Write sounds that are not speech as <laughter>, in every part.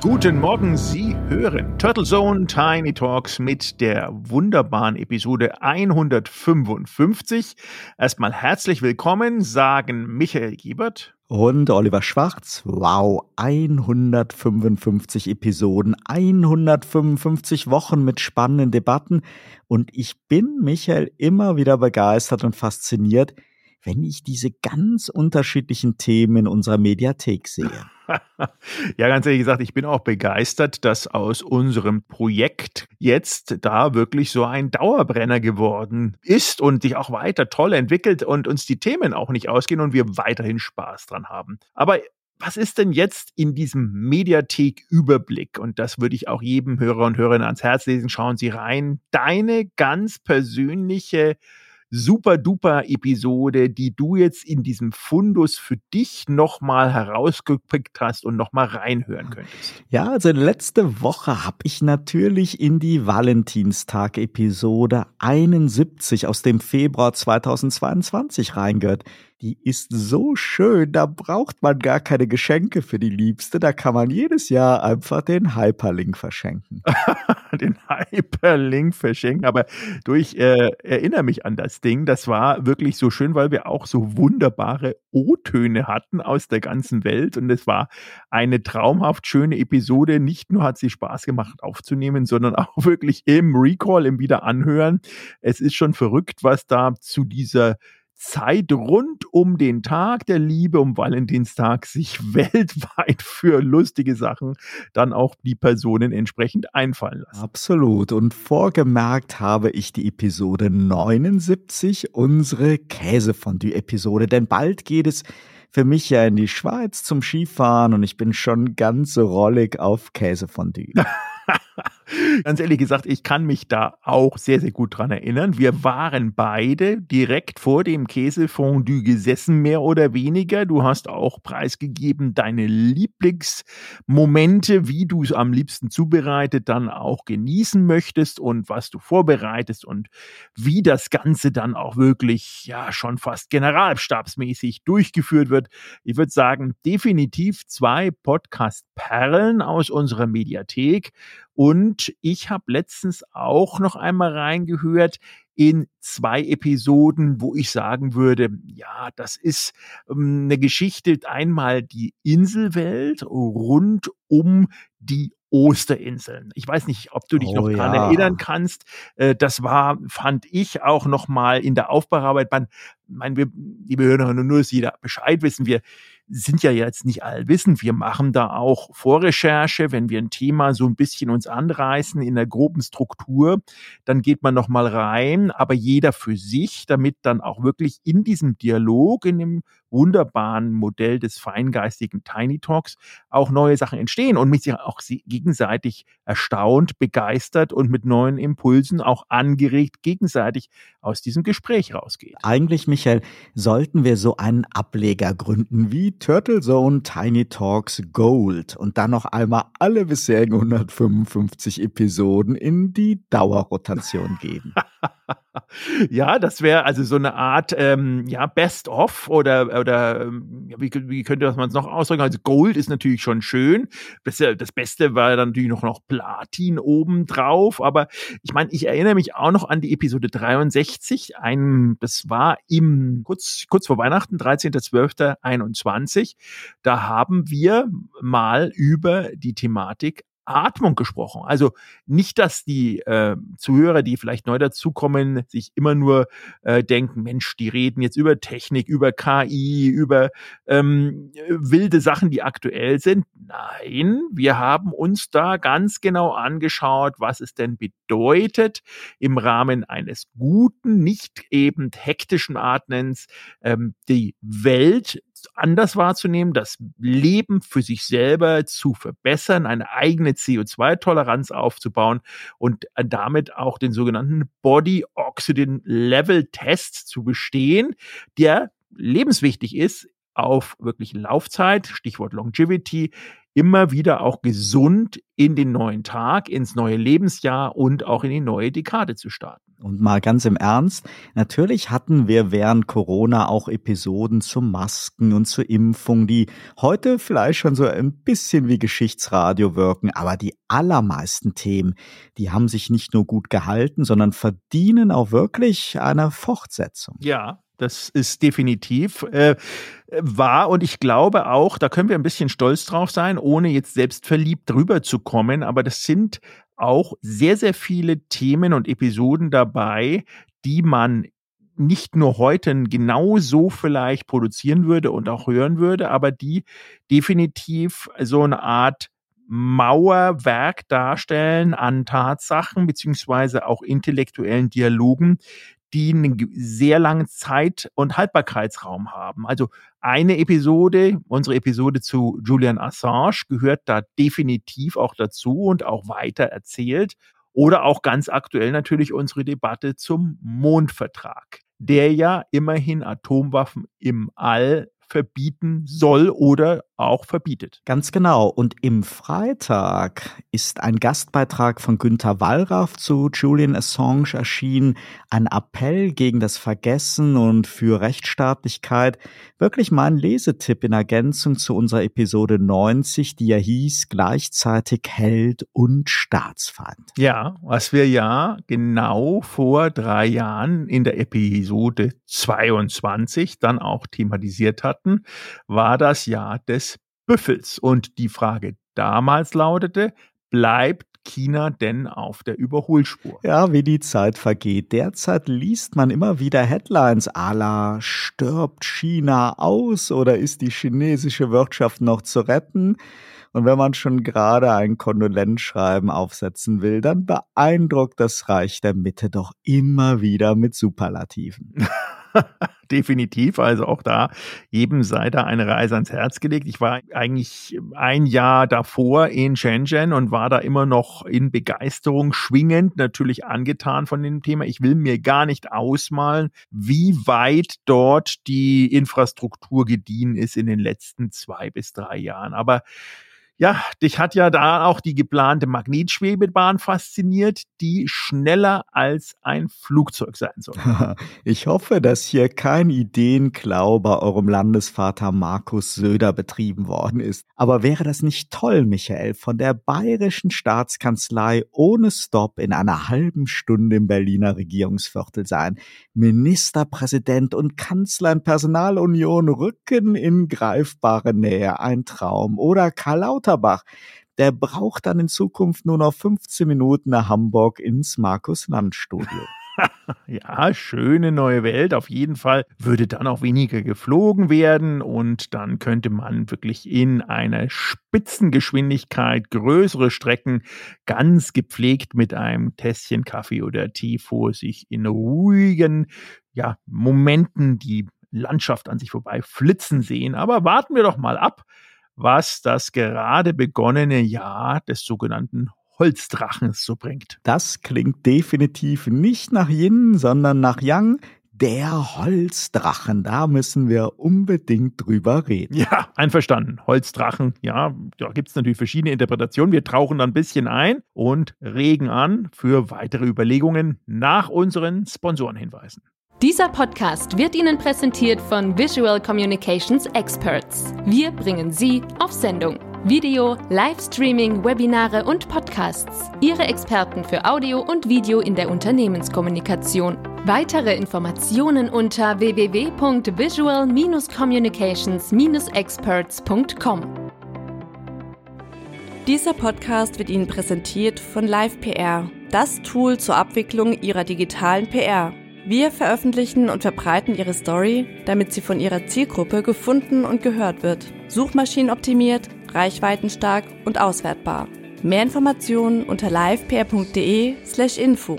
Guten Morgen, Sie hören Turtle Zone Tiny Talks mit der wunderbaren Episode 155. Erstmal herzlich willkommen, sagen Michael Giebert und Oliver Schwarz. Wow, 155 Episoden, 155 Wochen mit spannenden Debatten. Und ich bin, Michael, immer wieder begeistert und fasziniert, wenn ich diese ganz unterschiedlichen Themen in unserer Mediathek sehe. <laughs> ja, ganz ehrlich gesagt, ich bin auch begeistert, dass aus unserem Projekt jetzt da wirklich so ein Dauerbrenner geworden ist und sich auch weiter toll entwickelt und uns die Themen auch nicht ausgehen und wir weiterhin Spaß dran haben. Aber was ist denn jetzt in diesem Mediathek-Überblick? Und das würde ich auch jedem Hörer und Hörerin ans Herz lesen. Schauen Sie rein. Deine ganz persönliche super duper Episode, die du jetzt in diesem Fundus für dich nochmal herausgepickt hast und nochmal reinhören könntest? Ja, also letzte Woche habe ich natürlich in die Valentinstag-Episode 71 aus dem Februar 2022 reingehört. Die ist so schön, da braucht man gar keine Geschenke für die Liebste, da kann man jedes Jahr einfach den Hyperlink verschenken. <laughs> den Hyperlink verschenken, aber du, ich äh, erinnere mich an das Ding, das war wirklich so schön, weil wir auch so wunderbare O-Töne hatten aus der ganzen Welt und es war eine traumhaft schöne Episode. Nicht nur hat sie Spaß gemacht aufzunehmen, sondern <laughs> auch wirklich im Recall, im Wiederanhören. Es ist schon verrückt, was da zu dieser Zeit rund um den Tag der Liebe, um Valentinstag, sich <laughs> weltweit für lustige Sachen dann auch die Personen entsprechend einfallen lassen. Absolut. Und vorgemerkt habe ich die Episode 79, unsere Käsefondue-Episode, denn bald geht es für mich ja in die Schweiz zum Skifahren und ich bin schon ganz rollig auf Käsefondue. <laughs> Ganz ehrlich gesagt, ich kann mich da auch sehr, sehr gut dran erinnern. Wir waren beide direkt vor dem Käsefondue gesessen, mehr oder weniger. Du hast auch preisgegeben deine Lieblingsmomente, wie du es am liebsten zubereitet dann auch genießen möchtest und was du vorbereitest und wie das Ganze dann auch wirklich, ja, schon fast generalstabsmäßig durchgeführt wird. Ich würde sagen, definitiv zwei Podcast-Perlen aus unserer Mediathek. Und ich habe letztens auch noch einmal reingehört in zwei Episoden, wo ich sagen würde, ja, das ist ähm, eine Geschichte, einmal die Inselwelt rund um die Osterinseln. Ich weiß nicht, ob du dich oh, noch dran ja. erinnern kannst. Äh, das war, fand ich auch noch mal in der Aufbauarbeit. Man, mein, wir, liebe Hörerinnen, nur, dass jeder Bescheid wissen, wir sind ja jetzt nicht allwissend. Wir machen da auch Vorrecherche. Wenn wir ein Thema so ein bisschen uns anreißen in der groben Struktur, dann geht man noch mal rein, aber jeder für sich, damit dann auch wirklich in diesem Dialog, in dem wunderbaren Modell des feingeistigen Tiny Talks auch neue Sachen entstehen und mich auch gegenseitig erstaunt, begeistert und mit neuen Impulsen auch angeregt gegenseitig aus diesem Gespräch rausgehen. Eigentlich, Michael, sollten wir so einen Ableger gründen wie Turtle Zone Tiny Talks Gold und dann noch einmal alle bisherigen 155 Episoden in die Dauerrotation geben. <laughs> <laughs> ja, das wäre also so eine Art ähm, ja, Best-of oder, oder ähm, wie, wie könnte man es noch ausdrücken? Also Gold ist natürlich schon schön. Das, das Beste war dann natürlich noch, noch Platin oben drauf. Aber ich meine, ich erinnere mich auch noch an die Episode 63. Ein, das war im kurz, kurz vor Weihnachten, 13.12.21. Da haben wir mal über die Thematik Atmung gesprochen. Also nicht, dass die äh, Zuhörer, die vielleicht neu dazukommen, sich immer nur äh, denken, Mensch, die reden jetzt über Technik, über KI, über ähm, wilde Sachen, die aktuell sind. Nein, wir haben uns da ganz genau angeschaut, was es denn bedeutet, im Rahmen eines guten, nicht eben hektischen Atmens ähm, die Welt anders wahrzunehmen, das Leben für sich selber zu verbessern, eine eigene CO2-Toleranz aufzubauen und damit auch den sogenannten Body Oxygen Level Test zu bestehen, der lebenswichtig ist auf wirklich Laufzeit, Stichwort Longevity, immer wieder auch gesund in den neuen Tag, ins neue Lebensjahr und auch in die neue Dekade zu starten. Und mal ganz im Ernst, natürlich hatten wir während Corona auch Episoden zu Masken und zur Impfung, die heute vielleicht schon so ein bisschen wie Geschichtsradio wirken, aber die allermeisten Themen, die haben sich nicht nur gut gehalten, sondern verdienen auch wirklich eine Fortsetzung. Ja, das ist definitiv äh, wahr und ich glaube auch, da können wir ein bisschen stolz drauf sein, ohne jetzt selbst verliebt drüber zu kommen, aber das sind auch sehr, sehr viele Themen und Episoden dabei, die man nicht nur heute genau so vielleicht produzieren würde und auch hören würde, aber die definitiv so eine Art Mauerwerk darstellen an Tatsachen beziehungsweise auch intellektuellen Dialogen, die einen sehr langen Zeit- und Haltbarkeitsraum haben. Also eine Episode, unsere Episode zu Julian Assange, gehört da definitiv auch dazu und auch weiter erzählt. Oder auch ganz aktuell natürlich unsere Debatte zum Mondvertrag, der ja immerhin Atomwaffen im All verbieten soll oder auch verbietet. Ganz genau. Und im Freitag ist ein Gastbeitrag von Günter Wallraff zu Julian Assange erschienen. Ein Appell gegen das Vergessen und für Rechtsstaatlichkeit. Wirklich mal ein Lesetipp in Ergänzung zu unserer Episode 90, die ja hieß gleichzeitig Held und Staatsfeind. Ja, was wir ja genau vor drei Jahren in der Episode 22 dann auch thematisiert hatten, war das Jahr des Büffels. Und die Frage damals lautete, bleibt China denn auf der Überholspur? Ja, wie die Zeit vergeht. Derzeit liest man immer wieder Headlines à la stirbt China aus oder ist die chinesische Wirtschaft noch zu retten? Und wenn man schon gerade ein Kondolenzschreiben aufsetzen will, dann beeindruckt das Reich der Mitte doch immer wieder mit Superlativen. <laughs> <laughs> Definitiv. Also auch da jedem sei da eine Reise ans Herz gelegt. Ich war eigentlich ein Jahr davor in Shenzhen und war da immer noch in Begeisterung schwingend, natürlich angetan von dem Thema. Ich will mir gar nicht ausmalen, wie weit dort die Infrastruktur gediehen ist in den letzten zwei bis drei Jahren. Aber ja, dich hat ja da auch die geplante Magnetschwebebahn fasziniert, die schneller als ein Flugzeug sein soll. <laughs> Ich hoffe, dass hier kein Ideenklau bei eurem Landesvater Markus Söder betrieben worden ist. Aber wäre das nicht toll, Michael, von der bayerischen Staatskanzlei ohne Stopp in einer halben Stunde im Berliner Regierungsviertel sein? Ministerpräsident und Kanzler in Personalunion rücken in greifbare Nähe. Ein Traum. Oder Karl Lauter Lauterbach, der braucht dann in Zukunft nur noch 15 Minuten nach Hamburg ins Markus-Land-Studio. <laughs> ja, schöne neue Welt. Auf jeden Fall würde dann auch weniger geflogen werden und dann könnte man wirklich in einer Spitzengeschwindigkeit größere Strecken ganz gepflegt mit einem Tässchen Kaffee oder Tee vor sich in ruhigen ja, Momenten die Landschaft an sich vorbei flitzen sehen. Aber warten wir doch mal ab, was das gerade begonnene Jahr des sogenannten Holzdrachens so bringt. Das klingt definitiv nicht nach Yin, sondern nach Yang. Der Holzdrachen, da müssen wir unbedingt drüber reden. Ja, einverstanden. Holzdrachen, ja, da gibt es natürlich verschiedene Interpretationen. Wir tauchen da ein bisschen ein und regen an für weitere Überlegungen nach unseren Sponsorenhinweisen. Dieser Podcast wird Ihnen präsentiert von Visual Communications Experts. Wir bringen Sie auf Sendung. Video, Livestreaming, Webinare und Podcasts. Ihre Experten für Audio und Video in der Unternehmenskommunikation. Weitere Informationen unter www.visual-communications-experts.com. Dieser Podcast wird Ihnen präsentiert von LivePR, das Tool zur Abwicklung Ihrer digitalen PR. Wir veröffentlichen und verbreiten Ihre Story, damit sie von Ihrer Zielgruppe gefunden und gehört wird. Suchmaschinenoptimiert, reichweitenstark und auswertbar. Mehr Informationen unter livepr.de/info.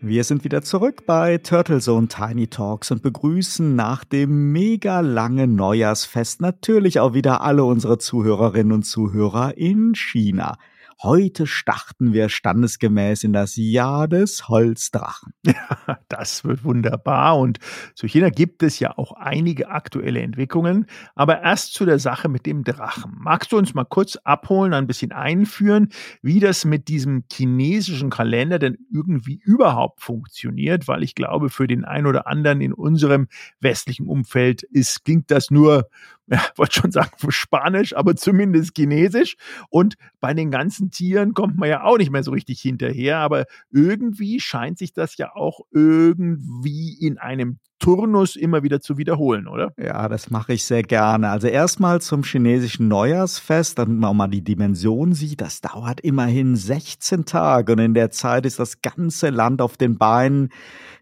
Wir sind wieder zurück bei Turtle Zone Tiny Talks und begrüßen nach dem mega langen Neujahrsfest natürlich auch wieder alle unsere Zuhörerinnen und Zuhörer in China. Heute starten wir standesgemäß in das Jahr des Holzdrachen. <laughs> Ja, das wird wunderbar. Und zu China gibt es ja auch einige aktuelle Entwicklungen. Aber erst zu der Sache mit dem Drachen. Magst du uns mal kurz abholen, ein bisschen einführen, wie das mit diesem chinesischen Kalender denn irgendwie überhaupt funktioniert? Weil ich glaube, für den einen oder anderen in unserem westlichen Umfeld ist, klingt das nur ja, wollte schon sagen Spanisch, aber zumindest Chinesisch. Und bei den ganzen Tieren kommt man ja auch nicht mehr so richtig hinterher. Aber irgendwie scheint sich das ja auch irgendwie in einem Turnus immer wieder zu wiederholen, oder? Ja, das mache ich sehr gerne. Also erstmal zum chinesischen Neujahrsfest, damit man auch mal die Dimension sieht. Das dauert immerhin 16 Tage und in der Zeit ist das ganze Land auf den Beinen.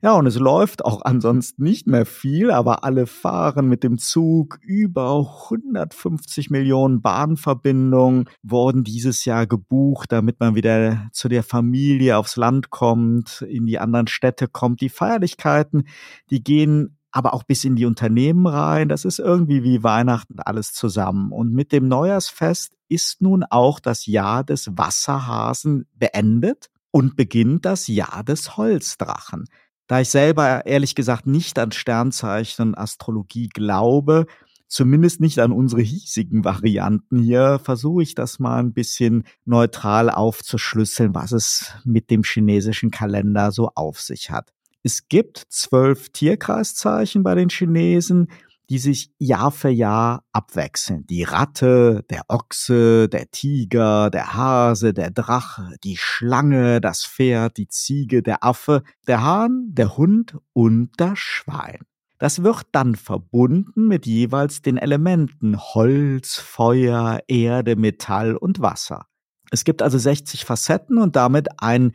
Ja, und es läuft auch ansonsten nicht mehr viel, aber alle fahren mit dem Zug. Über 150 Millionen Bahnverbindungen wurden dieses Jahr gebucht, damit man wieder zu der Familie aufs Land kommt, in die anderen Städte kommt. Die Feierlichkeiten, die gehen aber auch bis in die Unternehmen rein. Das ist irgendwie wie Weihnachten alles zusammen. Und mit dem Neujahrsfest ist nun auch das Jahr des Wasserhasen beendet und beginnt das Jahr des Holzdrachen. Da ich selber ehrlich gesagt nicht an Sternzeichen und Astrologie glaube, zumindest nicht an unsere hiesigen Varianten hier, versuche ich das mal ein bisschen neutral aufzuschlüsseln, was es mit dem chinesischen Kalender so auf sich hat. Es gibt zwölf Tierkreiszeichen bei den Chinesen, die sich Jahr für Jahr abwechseln. Die Ratte, der Ochse, der Tiger, der Hase, der Drache, die Schlange, das Pferd, die Ziege, der Affe, der Hahn, der Hund und das Schwein. Das wird dann verbunden mit jeweils den Elementen Holz, Feuer, Erde, Metall und Wasser. Es gibt also 60 Facetten und damit ein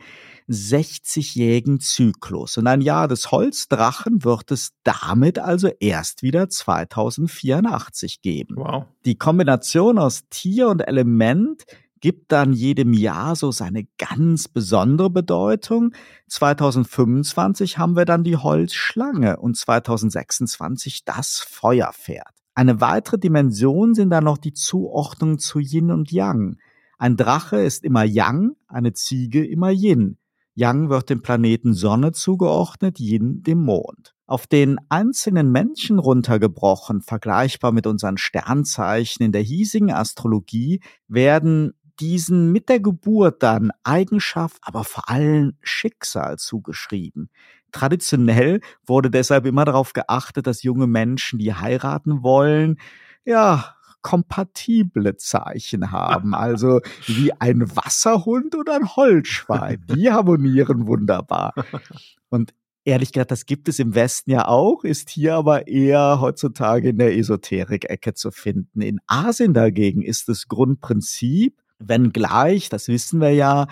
60-jährigen Zyklus. Und ein Jahr des Holzdrachen wird es damit also erst wieder 2084 geben. Wow. Die Kombination aus Tier und Element gibt dann jedem Jahr so seine ganz besondere Bedeutung. 2025 haben wir dann die Holzschlange und 2026 das Feuerpferd. Eine weitere Dimension sind dann noch die Zuordnung zu Yin und Yang. Ein Drache ist immer Yang, eine Ziege immer Yin. Yang wird dem Planeten Sonne zugeordnet, Yin dem Mond. Auf den einzelnen Menschen runtergebrochen, vergleichbar mit unseren Sternzeichen in der hiesigen Astrologie, werden diesen mit der Geburt dann Eigenschaft, aber vor allem Schicksal zugeschrieben. Traditionell wurde deshalb immer darauf geachtet, dass junge Menschen, die heiraten wollen, ja, kompatible Zeichen haben. Also wie ein Wasserhund oder ein Holzschwein. Die harmonieren wunderbar. Und ehrlich gesagt, das gibt es im Westen ja auch, ist hier aber eher heutzutage in der Esoterik-Ecke zu finden. In Asien dagegen ist das Grundprinzip, wenngleich, das wissen wir ja,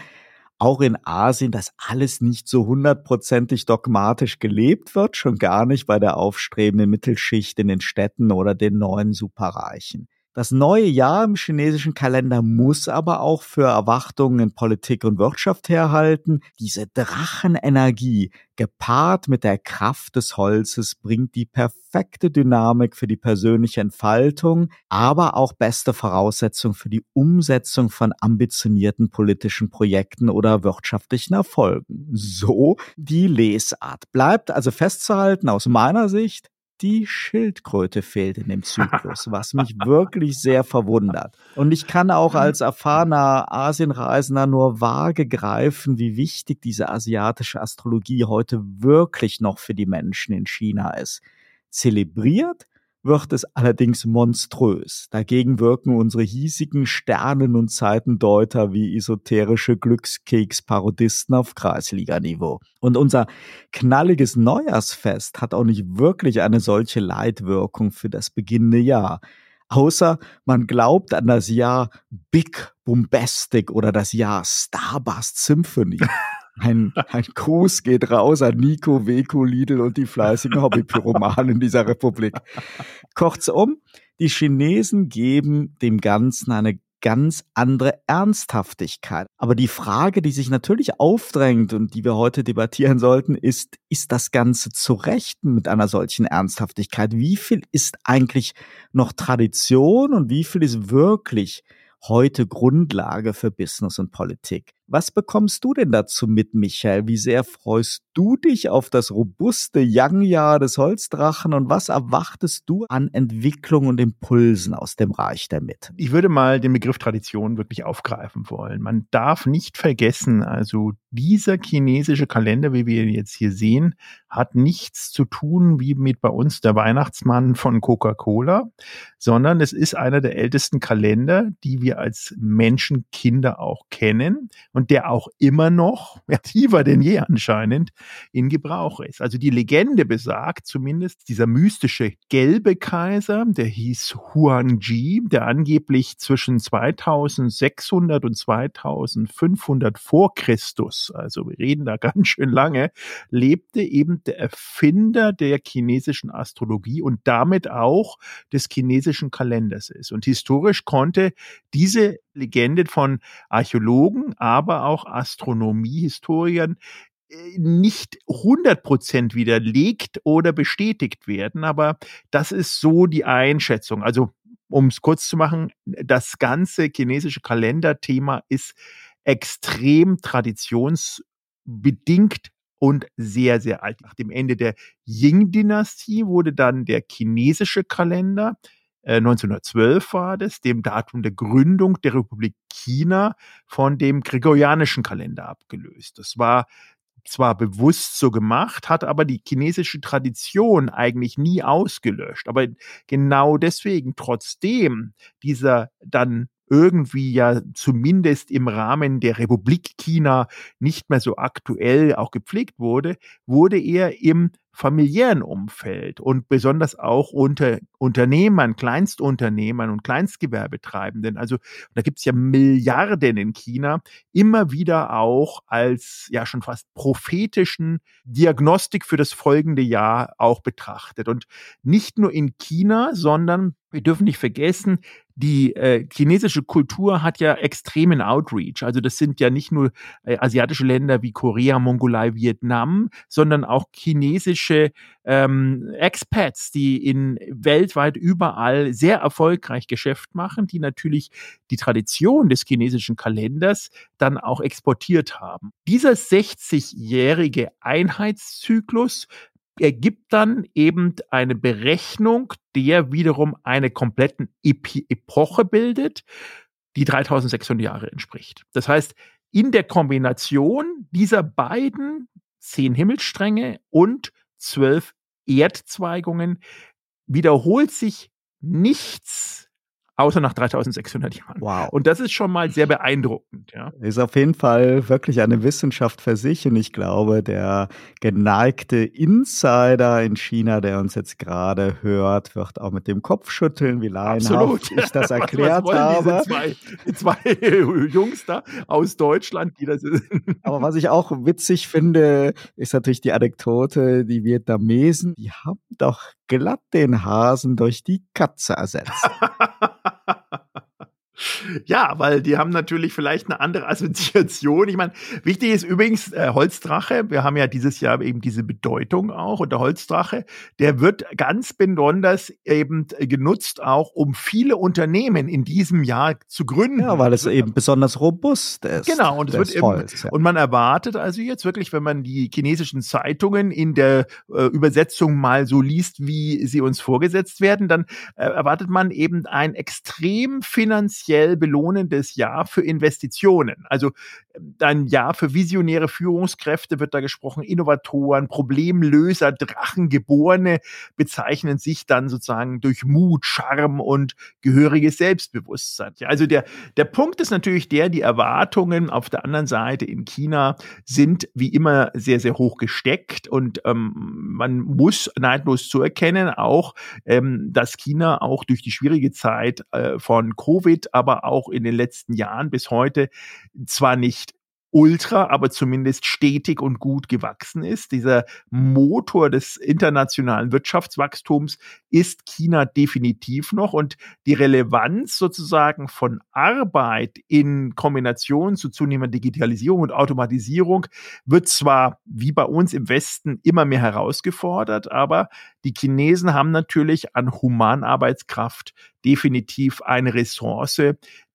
auch in Asien, dass alles nicht so hundertprozentig dogmatisch gelebt wird, schon gar nicht bei der aufstrebenden Mittelschicht in den Städten oder den neuen Superreichen. Das neue Jahr im chinesischen Kalender muss aber auch für Erwartungen in Politik und Wirtschaft herhalten. Diese Drachenenergie, gepaart mit der Kraft des Holzes, bringt die perfekte Dynamik für die persönliche Entfaltung, aber auch beste Voraussetzung für die Umsetzung von ambitionierten politischen Projekten oder wirtschaftlichen Erfolgen. So die Lesart. Bleibt also festzuhalten aus meiner Sicht, die Schildkröte fehlt in dem Zyklus, was mich wirklich sehr verwundert. Und ich kann auch als erfahrener Asienreisender nur vage greifen, wie wichtig diese asiatische Astrologie heute wirklich noch für die Menschen in China ist. Zelebriert wird es allerdings monströs. Dagegen wirken unsere hiesigen Sternen- und Zeitendeuter wie esoterische Glückskeks-Parodisten auf Kreisliganiveau. Und unser knalliges Neujahrsfest hat auch nicht wirklich eine solche Leitwirkung für das beginnende Jahr. Außer man glaubt an das Jahr Big Bombastic oder das Jahr Starburst Symphony. Ein, ein Gruß geht raus an Nico, Weko, Lidl und die fleißigen Hobbypyromanen dieser Republik. Kurzum, die Chinesen geben dem Ganzen eine ganz andere Ernsthaftigkeit. Aber die Frage, die sich natürlich aufdrängt und die wir heute debattieren sollten, ist, ist das Ganze zu rechten mit einer solchen Ernsthaftigkeit? Wie viel ist eigentlich noch Tradition und wie viel ist wirklich heute Grundlage für Business und Politik. Was bekommst du denn dazu mit, Michael? Wie sehr freust du dich auf das robuste Yang-Jahr des Holzdrachen und was erwartest du an Entwicklung und Impulsen aus dem Reich der Mitte? Ich würde mal den Begriff Tradition wirklich aufgreifen wollen. Man darf nicht vergessen, also dieser chinesische Kalender, wie wir ihn jetzt hier sehen, hat nichts zu tun wie mit bei uns der Weihnachtsmann von Coca-Cola, sondern es ist einer der ältesten Kalender, die wir als Menschenkinder auch kennen und der auch immer noch, <laughs> ja, tiefer denn je anscheinend, in Gebrauch ist. Also die Legende besagt zumindest, dieser mystische gelbe Kaiser, der hieß Huangji, der angeblich zwischen 2600 und 2500 vor Christus, also wir reden da <laughs> ganz schön lange, lebte eben der Erfinder der chinesischen Astrologie und damit auch des chinesischen Kalenders ist. Und historisch konnte diese Legende von Archäologen, aber auch Astronomiehistorikern äh, nicht 100 Prozent widerlegt oder bestätigt werden, aber das ist so die Einschätzung. Also, um es kurz zu machen, das ganze chinesische Kalenderthema ist extrem traditionsbedingt und sehr, sehr alt. Nach dem Ende der Ying-Dynastie wurde dann der chinesische Kalender 1912 äh, war das, dem Datum der Gründung der Republik China von dem gregorianischen Kalender abgelöst. Das war zwar bewusst so gemacht, hat aber die chinesische Tradition eigentlich nie ausgelöscht. Aber genau deswegen, trotzdem dieser dann irgendwie ja zumindest im Rahmen der Republik China nicht mehr so aktuell auch gepflegt wurde, wurde er im familiären Umfeld und besonders auch unter Unternehmern, Kleinstunternehmern und Kleinstgewerbetreibenden, also da gibt es ja Milliarden in China, immer wieder auch als ja schon fast prophetischen Diagnostik für das folgende Jahr auch betrachtet. Und nicht nur in China, sondern wir dürfen nicht vergessen, die äh, chinesische Kultur hat ja extremen Outreach. Also das sind ja nicht nur äh, asiatische Länder wie Korea, Mongolei, Vietnam, sondern auch chinesische ähm, Expats, die in weltweit überall sehr erfolgreich Geschäft machen, die natürlich die Tradition des chinesischen Kalenders dann auch exportiert haben. Dieser 60-jährige Einheitszyklus ergibt dann eben eine Berechnung, der wiederum eine kompletten Epi Epoche bildet, die 3600 Jahre entspricht. Das heißt, in der Kombination dieser beiden zehn Himmelsstränge und zwölf Erdzweigungen wiederholt sich nichts außer nach 3600 Jahren. Wow. Und das ist schon mal sehr beeindruckend. Ja. Ist auf jeden Fall wirklich eine Wissenschaft für sich und ich glaube, der geneigte Insider in China, der uns jetzt gerade hört, wird auch mit dem Kopf schütteln, wie laienhaft ich das <laughs> erklärt was, was habe. Zwei, die zwei <laughs> Jungs da aus Deutschland, die das sind. Aber was ich auch witzig finde, ist natürlich die Anekdote, die Vietnamesen, die haben doch glatt den Hasen durch die Katze ersetzt. <laughs> Ja, weil die haben natürlich vielleicht eine andere Assoziation. Ich meine, wichtig ist übrigens äh, Holzdrache. Wir haben ja dieses Jahr eben diese Bedeutung auch. Und der Holzdrache, der wird ganz besonders eben genutzt, auch um viele Unternehmen in diesem Jahr zu gründen. Ja, weil es eben besonders robust ist. Genau, und es wird eben, Holz, ja. und man erwartet also jetzt wirklich, wenn man die chinesischen Zeitungen in der äh, Übersetzung mal so liest, wie sie uns vorgesetzt werden, dann äh, erwartet man eben ein extrem finanziell belohnendes Jahr für Investitionen. Also ein Jahr für visionäre Führungskräfte wird da gesprochen, Innovatoren, Problemlöser, Drachengeborene bezeichnen sich dann sozusagen durch Mut, Charme und gehöriges Selbstbewusstsein. Ja, also der, der Punkt ist natürlich der, die Erwartungen auf der anderen Seite in China sind wie immer sehr, sehr hoch gesteckt und ähm, man muss neidlos zu erkennen auch, ähm, dass China auch durch die schwierige Zeit äh, von Covid, aber auch in den letzten Jahren bis heute zwar nicht ultra, aber zumindest stetig und gut gewachsen ist. Dieser Motor des internationalen Wirtschaftswachstums ist China definitiv noch und die Relevanz sozusagen von Arbeit in Kombination zu zunehmender Digitalisierung und Automatisierung wird zwar wie bei uns im Westen immer mehr herausgefordert, aber die Chinesen haben natürlich an Humanarbeitskraft definitiv eine Ressource,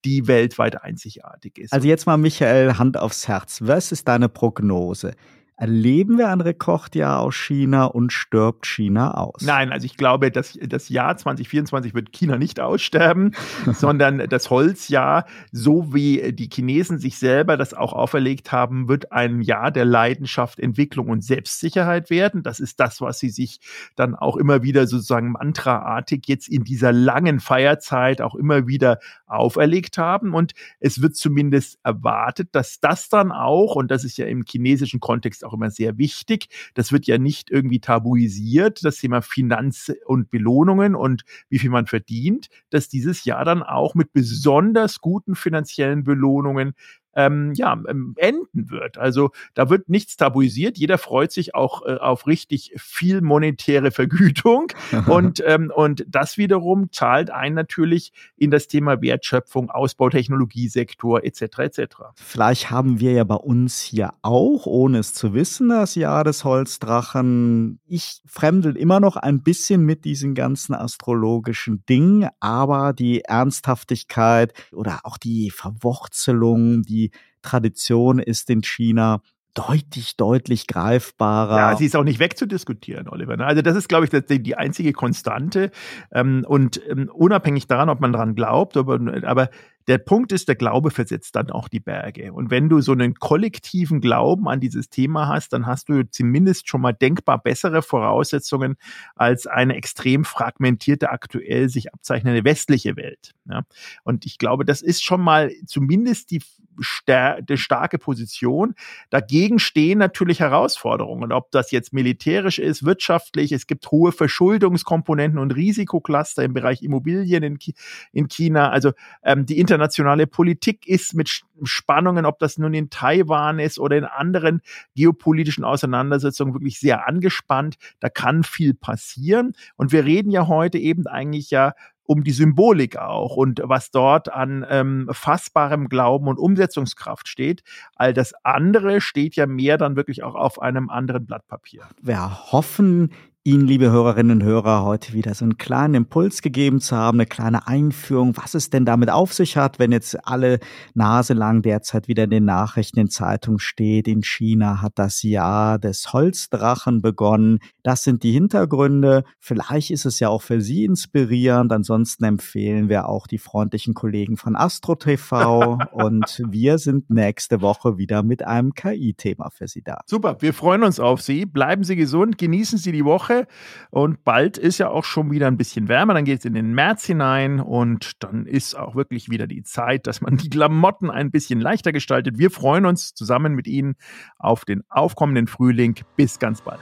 die weltweit einzigartig ist. Also jetzt mal Michael, Hand aufs Herz. Was ist deine Prognose? Erleben wir ein Rekordjahr aus China und stirbt China aus? Nein, also ich glaube, dass das Jahr 2024 wird China nicht aussterben, <laughs> sondern das Holzjahr, so wie die Chinesen sich selber das auch auferlegt haben, wird ein Jahr der Leidenschaft, Entwicklung und Selbstsicherheit werden. Das ist das, was sie sich dann auch immer wieder sozusagen mantraartig jetzt in dieser langen Feierzeit auch immer wieder auferlegt haben. Und es wird zumindest erwartet, dass das dann auch, und das ist ja im chinesischen Kontext auch immer sehr wichtig. Das wird ja nicht irgendwie tabuisiert, das Thema Finanz und Belohnungen und wie viel man verdient, dass dieses Jahr dann auch mit besonders guten finanziellen Belohnungen ähm, ja, ähm, enden wird. Also da wird nichts tabuisiert. Jeder freut sich auch äh, auf richtig viel monetäre Vergütung. <laughs> und, ähm, und das wiederum zahlt ein natürlich in das Thema Wertschöpfung, Ausbautechnologiesektor etc. etc. Vielleicht haben wir ja bei uns hier auch, ohne es zu wissen, das Jahr des Holzdrachen. Ich fremdel immer noch ein bisschen mit diesen ganzen astrologischen Dingen, aber die Ernsthaftigkeit oder auch die Verwurzelung, die Tradition ist in China deutlich, deutlich greifbarer. Ja, sie ist auch nicht wegzudiskutieren, Oliver. Ne? Also das ist, glaube ich, die, einzige Konstante. Ähm, und ähm, unabhängig daran, ob man daran glaubt, aber der Punkt ist, der Glaube versetzt dann auch die Berge. Und wenn du so einen kollektiven Glauben an dieses Thema hast, dann hast du zumindest schon mal denkbar bessere Voraussetzungen als eine extrem fragmentierte, aktuell sich abzeichnende westliche Welt. Ja? Und ich glaube, das ist schon mal zumindest die, starke Position. Dagegen stehen natürlich Herausforderungen. Ob das jetzt militärisch ist, wirtschaftlich, es gibt hohe Verschuldungskomponenten und Risikocluster im Bereich Immobilien in, in China. Also ähm, die internationale Politik ist mit Spannungen, ob das nun in Taiwan ist oder in anderen geopolitischen Auseinandersetzungen wirklich sehr angespannt. Da kann viel passieren. Und wir reden ja heute eben eigentlich ja um die Symbolik auch und was dort an ähm, fassbarem Glauben und Umsetzungskraft steht. All das andere steht ja mehr dann wirklich auch auf einem anderen Blatt Papier. Wir hoffen, Ihnen, liebe Hörerinnen und Hörer, heute wieder so einen kleinen Impuls gegeben zu haben, eine kleine Einführung, was es denn damit auf sich hat, wenn jetzt alle Nase lang derzeit wieder in den Nachrichten, in Zeitungen steht, in China hat das Jahr des Holzdrachen begonnen. Das sind die Hintergründe. Vielleicht ist es ja auch für Sie inspirierend. Ansonsten empfehlen wir auch die freundlichen Kollegen von Astro TV <laughs> und wir sind nächste Woche wieder mit einem KI-Thema für Sie da. Super, wir freuen uns auf Sie. Bleiben Sie gesund, genießen Sie die Woche und bald ist ja auch schon wieder ein bisschen wärmer. Dann geht es in den März hinein und dann ist auch wirklich wieder die Zeit, dass man die Klamotten ein bisschen leichter gestaltet. Wir freuen uns zusammen mit Ihnen auf den aufkommenden Frühling. Bis ganz bald.